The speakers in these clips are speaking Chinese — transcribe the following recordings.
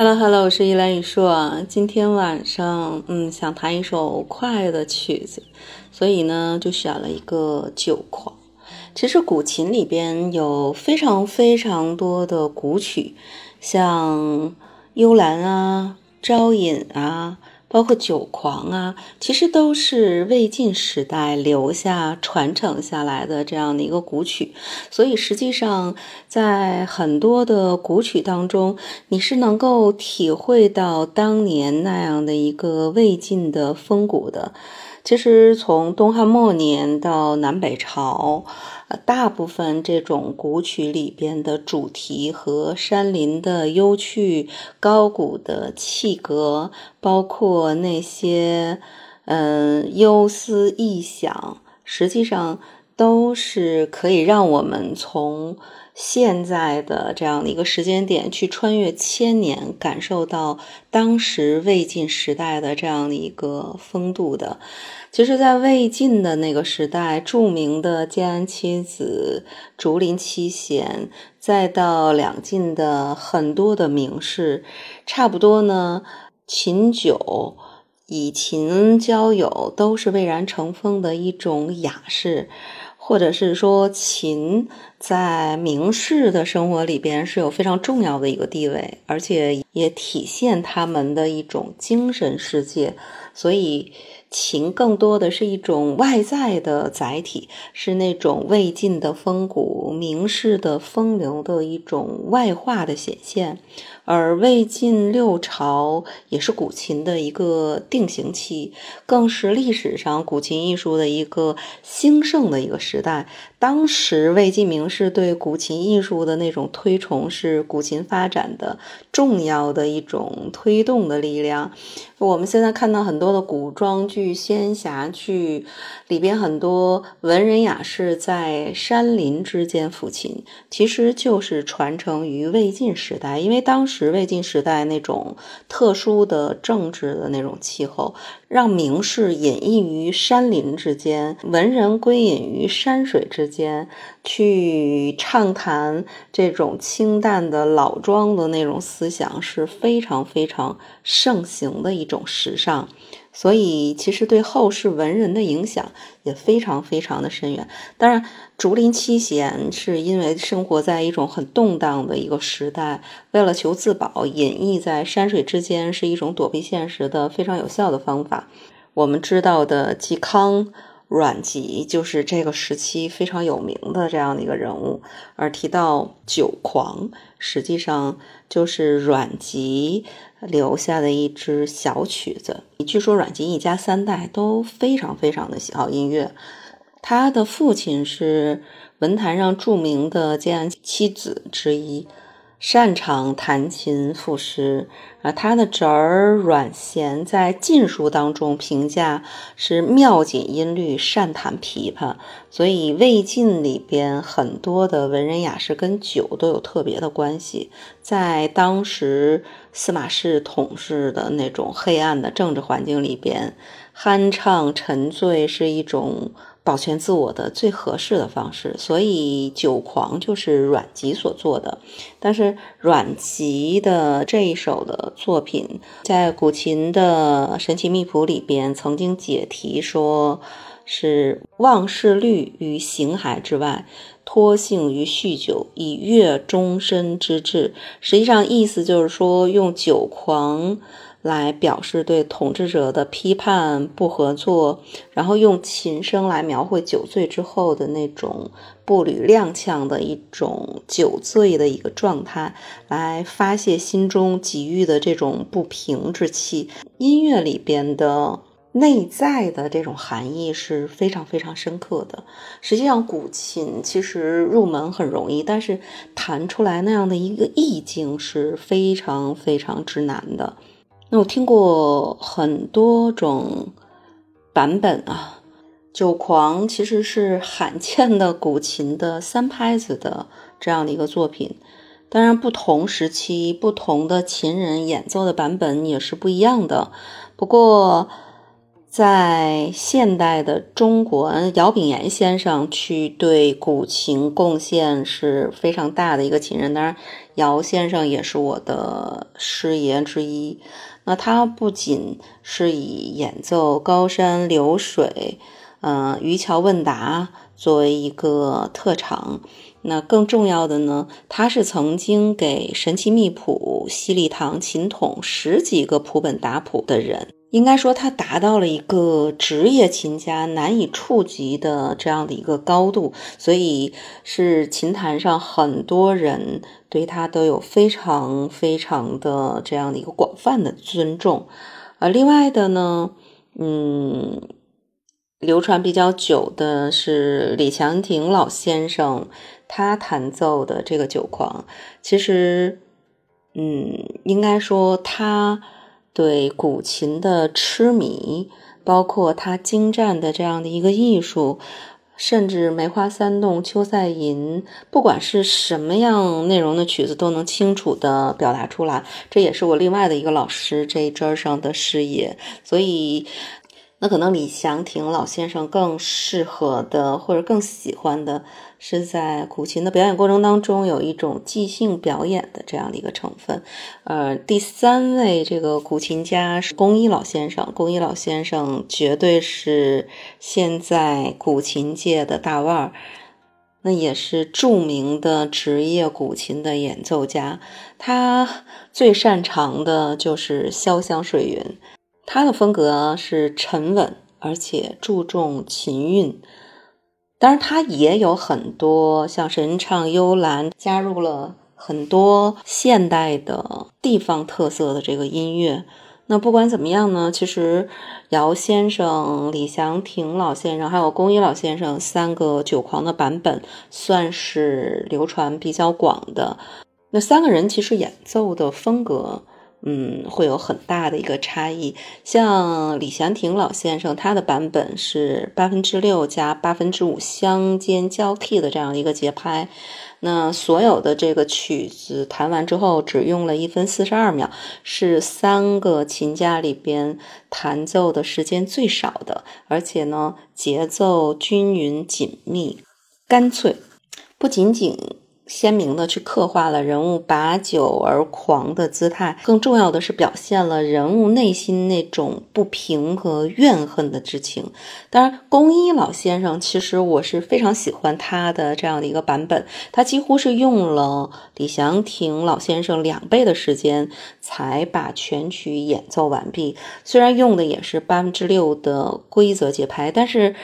Hello Hello，我是依兰雨硕。今天晚上，嗯，想弹一首快的曲子，所以呢，就选了一个《酒狂》。其实古琴里边有非常非常多的古曲，像幽兰啊、招引啊。包括酒狂啊，其实都是魏晋时代留下传承下来的这样的一个古曲，所以实际上在很多的古曲当中，你是能够体会到当年那样的一个魏晋的风骨的。其实从东汉末年到南北朝。呃，大部分这种古曲里边的主题和山林的幽趣、高古的气格，包括那些嗯忧思异想，实际上都是可以让我们从现在的这样的一个时间点去穿越千年，感受到当时魏晋时代的这样的一个风度的。其实，在魏晋的那个时代，著名的建安七子、竹林七贤，再到两晋的很多的名士，差不多呢，琴酒以琴交友，都是蔚然成风的一种雅士，或者是说，琴在明士的生活里边是有非常重要的一个地位，而且也体现他们的一种精神世界，所以。琴更多的是一种外在的载体，是那种魏晋的风骨、名士的风流的一种外化的显现。而魏晋六朝也是古琴的一个定型期，更是历史上古琴艺术的一个兴盛的一个时代。当时魏晋名士对古琴艺术的那种推崇，是古琴发展的重要的一种推动的力量。我们现在看到很多的古装剧、仙侠剧里边，很多文人雅士在山林之间抚琴，其实就是传承于魏晋时代，因为当时。魏晋时代那种特殊的政治的那种气候，让名士隐逸于山林之间，文人归隐于山水之间，去畅谈这种清淡的老庄的那种思想，是非常非常盛行的一种时尚。所以，其实对后世文人的影响也非常非常的深远。当然，竹林七贤是因为生活在一种很动荡的一个时代，为了求自保，隐逸在山水之间是一种躲避现实的非常有效的方法。我们知道的嵇康。阮籍就是这个时期非常有名的这样的一个人物，而提到酒狂，实际上就是阮籍留下的一支小曲子。据说阮籍一家三代都非常非常的喜好音乐，他的父亲是文坛上著名的建安七子之一。擅长弹琴赋诗，啊，他的侄儿阮咸在禁书当中评价是妙锦音律，善弹琵琶。所以魏晋里边很多的文人雅士跟酒都有特别的关系。在当时司马氏统治的那种黑暗的政治环境里边，酣畅沉醉是一种。保全自我的最合适的方式，所以《酒狂》就是阮籍所做的。但是阮籍的这一首的作品，在古琴的神奇秘谱里边曾经解题说，是忘世虑于形骸之外，托性于酗酒，以悦终身之志。实际上意思就是说，用酒狂。来表示对统治者的批判、不合作，然后用琴声来描绘酒醉之后的那种步履踉跄的一种酒醉的一个状态，来发泄心中积郁的这种不平之气。音乐里边的内在的这种含义是非常非常深刻的。实际上，古琴其实入门很容易，但是弹出来那样的一个意境是非常非常之难的。那我听过很多种版本啊，《酒狂》其实是罕见的古琴的三拍子的这样的一个作品。当然，不同时期不同的琴人演奏的版本也是不一样的。不过，在现代的中国，姚炳炎先生去对古琴贡献是非常大的一个琴人。当然，姚先生也是我的师爷之一。那他不仅是以演奏高山流水、嗯渔樵问答作为一个特长，那更重要的呢，他是曾经给神奇秘谱、西丽堂琴筒十几个谱本打谱的人。应该说，他达到了一个职业琴家难以触及的这样的一个高度，所以是琴坛上很多人对他都有非常非常的这样的一个广泛的尊重。呃，另外的呢，嗯，流传比较久的是李祥霆老先生他弹奏的这个酒狂，其实，嗯，应该说他。对古琴的痴迷，包括他精湛的这样的一个艺术，甚至《梅花三弄》《秋赛吟》，不管是什么样内容的曲子，都能清楚的表达出来。这也是我另外的一个老师这一支上的事业，所以。那可能李祥霆老先生更适合的，或者更喜欢的，是在古琴的表演过程当中有一种即兴表演的这样的一个成分。呃，第三位这个古琴家是龚一老先生，龚一老先生绝对是现在古琴界的大腕儿，那也是著名的职业古琴的演奏家。他最擅长的就是潇湘水云。他的风格是沉稳，而且注重琴韵。当然，他也有很多像神唱幽兰，加入了很多现代的地方特色的这个音乐。那不管怎么样呢，其实姚先生、李祥霆老先生还有龚一老先生三个酒狂的版本，算是流传比较广的。那三个人其实演奏的风格。嗯，会有很大的一个差异。像李祥霆老先生，他的版本是八分之六加八分之五相间交替的这样一个节拍。那所有的这个曲子弹完之后，只用了一分四十二秒，是三个琴家里边弹奏的时间最少的，而且呢，节奏均匀、紧密、干脆，不仅仅。鲜明的去刻画了人物把酒而狂的姿态，更重要的是表现了人物内心那种不平和怨恨的之情。当然，宫一老先生其实我是非常喜欢他的这样的一个版本，他几乎是用了李祥霆老先生两倍的时间才把全曲演奏完毕。虽然用的也是八分之六的规则节拍，但是。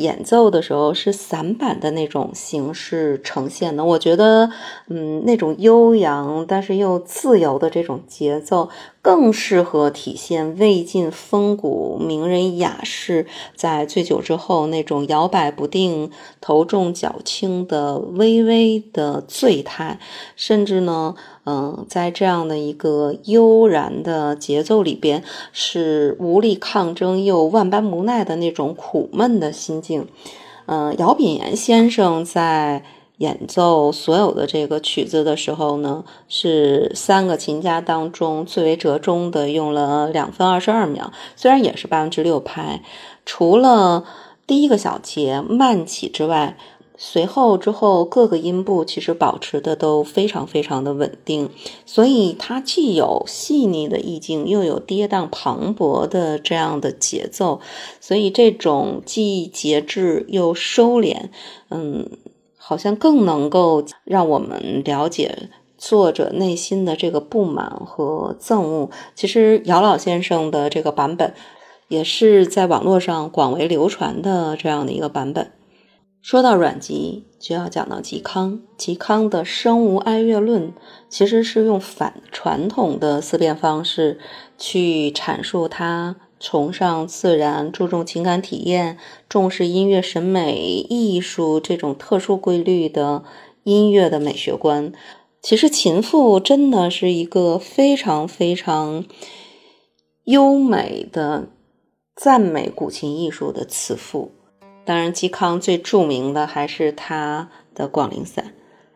演奏的时候是散板的那种形式呈现的，我觉得，嗯，那种悠扬但是又自由的这种节奏。更适合体现魏晋风骨名人雅士在醉酒之后那种摇摆不定、头重脚轻的微微的醉态，甚至呢，嗯，在这样的一个悠然的节奏里边，是无力抗争又万般无奈的那种苦闷的心境。嗯，姚炳炎先生在。演奏所有的这个曲子的时候呢，是三个琴家当中最为折中的，用了两分二十二秒。虽然也是八分之六拍，除了第一个小节慢起之外，随后之后各个音部其实保持的都非常非常的稳定。所以它既有细腻的意境，又有跌宕磅礴的这样的节奏。所以这种既节制又收敛，嗯。好像更能够让我们了解作者内心的这个不满和憎恶。其实姚老先生的这个版本，也是在网络上广为流传的这样的一个版本。说到阮籍，就要讲到嵇康。嵇康的《生无哀乐论》其实是用反传统的思辨方式去阐述他。崇尚自然，注重情感体验，重视音乐审美、艺术这种特殊规律的音乐的美学观。其实，秦赋真的是一个非常非常优美的赞美古琴艺术的词赋。当然，嵇康最著名的还是他的《广陵散》，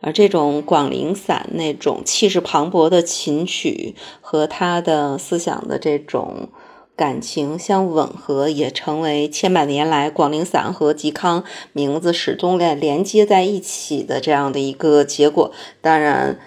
而这种《广陵散》那种气势磅礴的琴曲和他的思想的这种。感情相吻合，也成为千百年来广陵散和嵇康名字始终连连接在一起的这样的一个结果。当然，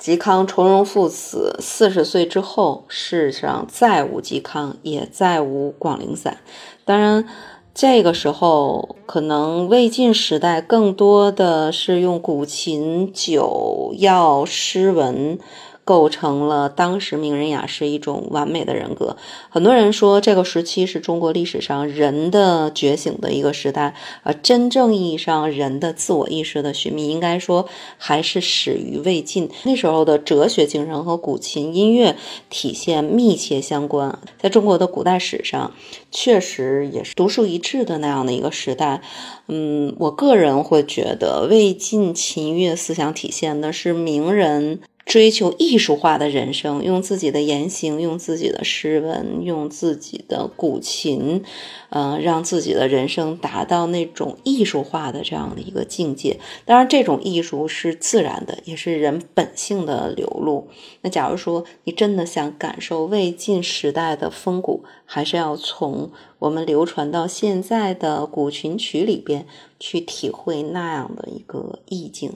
嵇康从容赴死，四十岁之后，世上再无嵇康，也再无广陵散。当然，这个时候可能魏晋时代更多的是用古琴、酒、药、诗文。构成了当时名人雅士一种完美的人格。很多人说，这个时期是中国历史上人的觉醒的一个时代，而真正意义上人的自我意识的寻觅，应该说还是始于魏晋。那时候的哲学精神和古琴音乐体现密切相关。在中国的古代史上，确实也是独树一帜的那样的一个时代。嗯，我个人会觉得，魏晋琴乐思想体现的是名人。追求艺术化的人生，用自己的言行，用自己的诗文，用自己的古琴，嗯，让自己的人生达到那种艺术化的这样的一个境界。当然，这种艺术是自然的，也是人本性的流露。那假如说你真的想感受魏晋时代的风骨，还是要从我们流传到现在的古琴曲里边去体会那样的一个意境。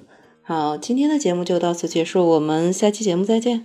好，今天的节目就到此结束，我们下期节目再见。